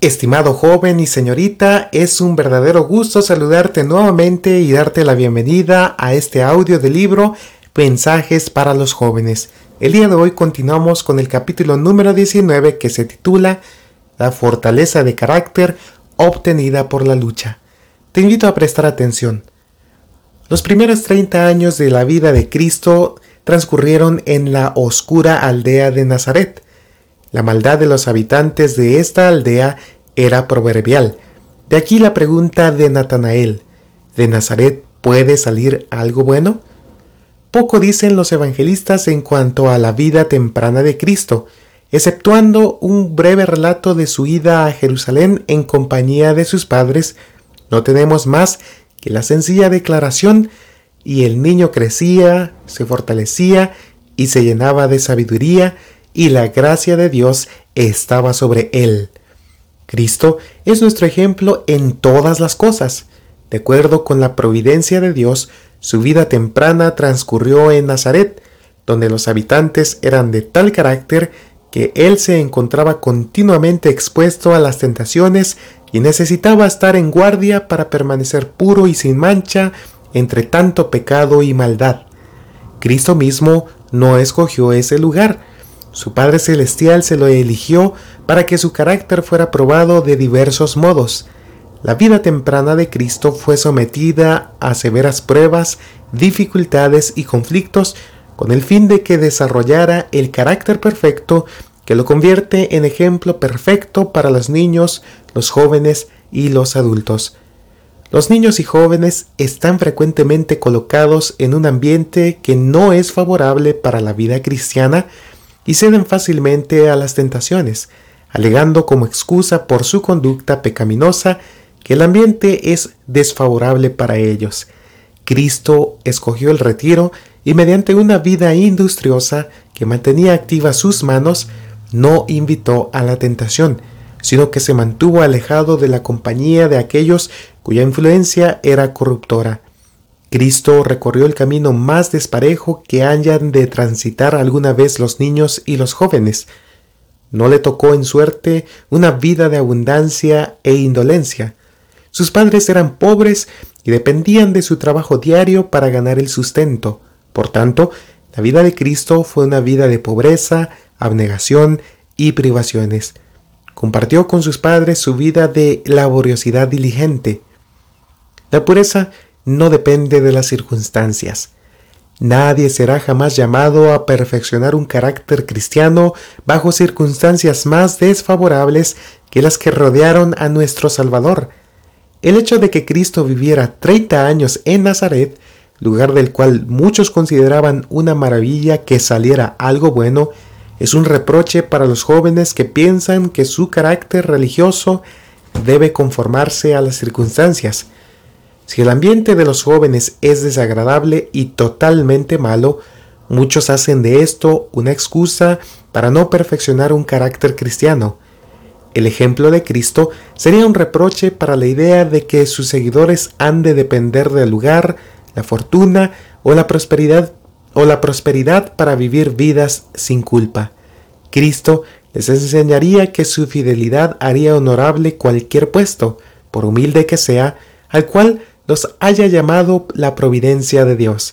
Estimado joven y señorita, es un verdadero gusto saludarte nuevamente y darte la bienvenida a este audio del libro Mensajes para los jóvenes. El día de hoy continuamos con el capítulo número 19 que se titula La fortaleza de carácter obtenida por la lucha. Te invito a prestar atención. Los primeros 30 años de la vida de Cristo transcurrieron en la oscura aldea de Nazaret. La maldad de los habitantes de esta aldea era proverbial. De aquí la pregunta de Natanael. ¿De Nazaret puede salir algo bueno? Poco dicen los evangelistas en cuanto a la vida temprana de Cristo, exceptuando un breve relato de su ida a Jerusalén en compañía de sus padres, no tenemos más que la sencilla declaración y el niño crecía, se fortalecía y se llenaba de sabiduría y la gracia de Dios estaba sobre él. Cristo es nuestro ejemplo en todas las cosas. De acuerdo con la providencia de Dios, su vida temprana transcurrió en Nazaret, donde los habitantes eran de tal carácter que él se encontraba continuamente expuesto a las tentaciones y necesitaba estar en guardia para permanecer puro y sin mancha entre tanto pecado y maldad. Cristo mismo no escogió ese lugar. Su Padre Celestial se lo eligió para que su carácter fuera probado de diversos modos. La vida temprana de Cristo fue sometida a severas pruebas, dificultades y conflictos con el fin de que desarrollara el carácter perfecto que lo convierte en ejemplo perfecto para los niños, los jóvenes y los adultos. Los niños y jóvenes están frecuentemente colocados en un ambiente que no es favorable para la vida cristiana y ceden fácilmente a las tentaciones, alegando como excusa por su conducta pecaminosa que el ambiente es desfavorable para ellos. Cristo escogió el retiro y mediante una vida industriosa que mantenía activas sus manos, no invitó a la tentación, sino que se mantuvo alejado de la compañía de aquellos cuya influencia era corruptora. Cristo recorrió el camino más desparejo que hayan de transitar alguna vez los niños y los jóvenes. No le tocó en suerte una vida de abundancia e indolencia. Sus padres eran pobres y dependían de su trabajo diario para ganar el sustento. Por tanto, la vida de Cristo fue una vida de pobreza, abnegación y privaciones. Compartió con sus padres su vida de laboriosidad diligente. La pureza no depende de las circunstancias. Nadie será jamás llamado a perfeccionar un carácter cristiano bajo circunstancias más desfavorables que las que rodearon a nuestro Salvador. El hecho de que Cristo viviera 30 años en Nazaret, lugar del cual muchos consideraban una maravilla que saliera algo bueno, es un reproche para los jóvenes que piensan que su carácter religioso debe conformarse a las circunstancias. Si el ambiente de los jóvenes es desagradable y totalmente malo, muchos hacen de esto una excusa para no perfeccionar un carácter cristiano. El ejemplo de Cristo sería un reproche para la idea de que sus seguidores han de depender del lugar, la fortuna o la prosperidad o la prosperidad para vivir vidas sin culpa. Cristo les enseñaría que su fidelidad haría honorable cualquier puesto, por humilde que sea, al cual los haya llamado la providencia de Dios.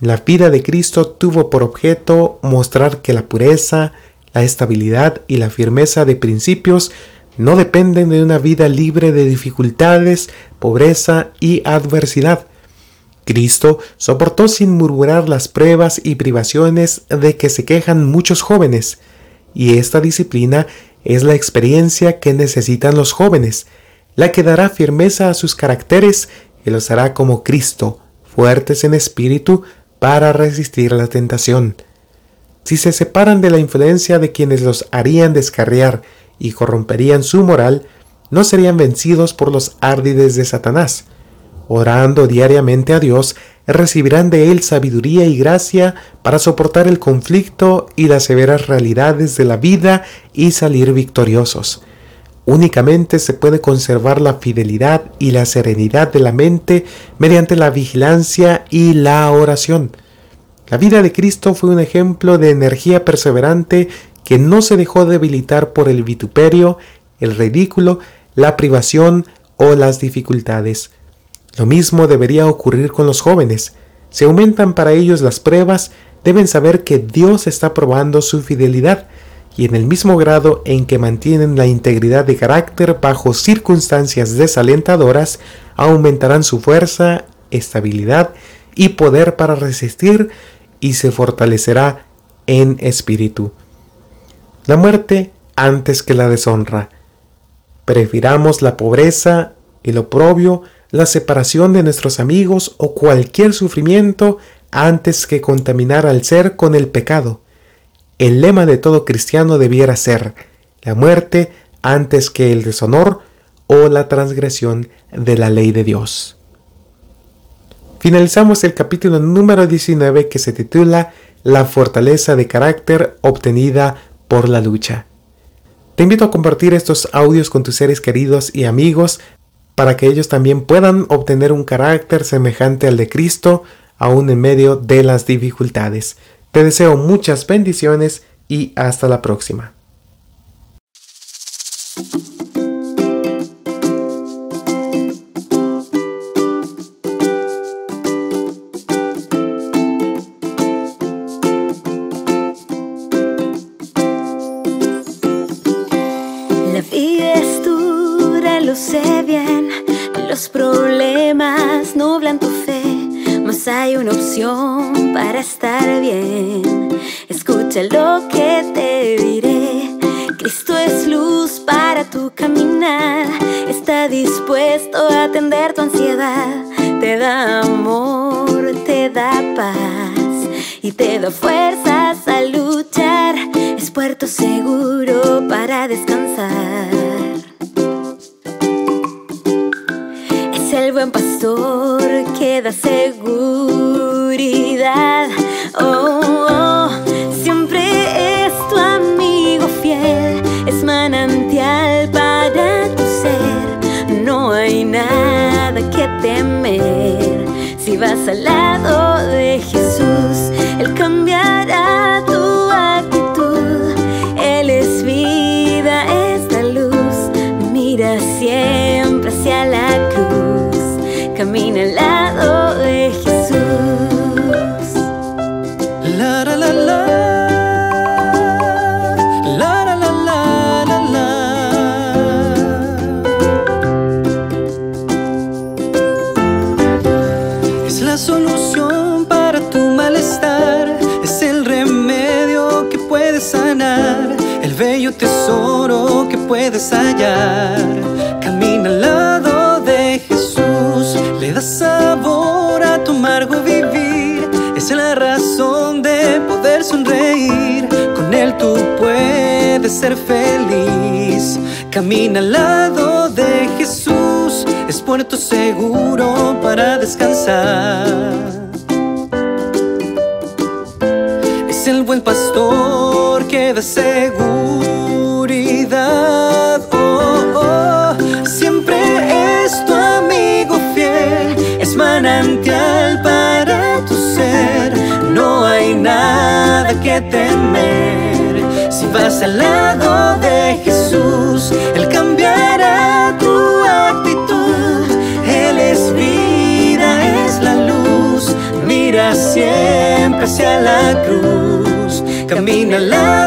La vida de Cristo tuvo por objeto mostrar que la pureza, la estabilidad y la firmeza de principios no dependen de una vida libre de dificultades, pobreza y adversidad. Cristo soportó sin murmurar las pruebas y privaciones de que se quejan muchos jóvenes, y esta disciplina es la experiencia que necesitan los jóvenes, la que dará firmeza a sus caracteres y los hará como Cristo, fuertes en espíritu para resistir la tentación. Si se separan de la influencia de quienes los harían descarriar y corromperían su moral, no serían vencidos por los árdides de Satanás. Orando diariamente a Dios, recibirán de Él sabiduría y gracia para soportar el conflicto y las severas realidades de la vida y salir victoriosos. Únicamente se puede conservar la fidelidad y la serenidad de la mente mediante la vigilancia y la oración. La vida de Cristo fue un ejemplo de energía perseverante que no se dejó debilitar por el vituperio el ridículo, la privación o las dificultades. Lo mismo debería ocurrir con los jóvenes. Si aumentan para ellos las pruebas, deben saber que Dios está probando su fidelidad y en el mismo grado en que mantienen la integridad de carácter bajo circunstancias desalentadoras, aumentarán su fuerza, estabilidad y poder para resistir y se fortalecerá en espíritu. La muerte antes que la deshonra. Prefiramos la pobreza, el oprobio, la separación de nuestros amigos o cualquier sufrimiento antes que contaminar al ser con el pecado. El lema de todo cristiano debiera ser la muerte antes que el deshonor o la transgresión de la ley de Dios. Finalizamos el capítulo número 19 que se titula La fortaleza de carácter obtenida por la lucha. Te invito a compartir estos audios con tus seres queridos y amigos para que ellos también puedan obtener un carácter semejante al de Cristo aún en medio de las dificultades. Te deseo muchas bendiciones y hasta la próxima. Hay una opción para estar bien. Escucha lo que te diré. Cristo es luz para tu caminar. Está dispuesto a atender tu ansiedad. Te da amor, te da paz y te da fuerzas a luchar. Es puerto seguro para descansar. el buen pastor da seguridad. Oh, oh, siempre es tu amigo fiel, es manantial para tu ser. No hay nada que temer si vas al lado de Jesús, Él cambiará tu actitud. Él es vida, es la luz, mira siempre hacia la camina al la solución para tu malestar. Es el remedio que puedes sanar. El bello tesoro que puedes hallar. Camina al lado sabor a tu amargo vivir. Es la razón de poder sonreír. Con él tú puedes ser feliz. Camina al lado de Jesús. Es puerto seguro para descansar. Es el buen pastor que da seguridad. Oh, oh, siempre es tu manantial para tu ser. No hay nada que temer. Si vas al lado de Jesús, Él cambiará hacia la cruz. Camina lado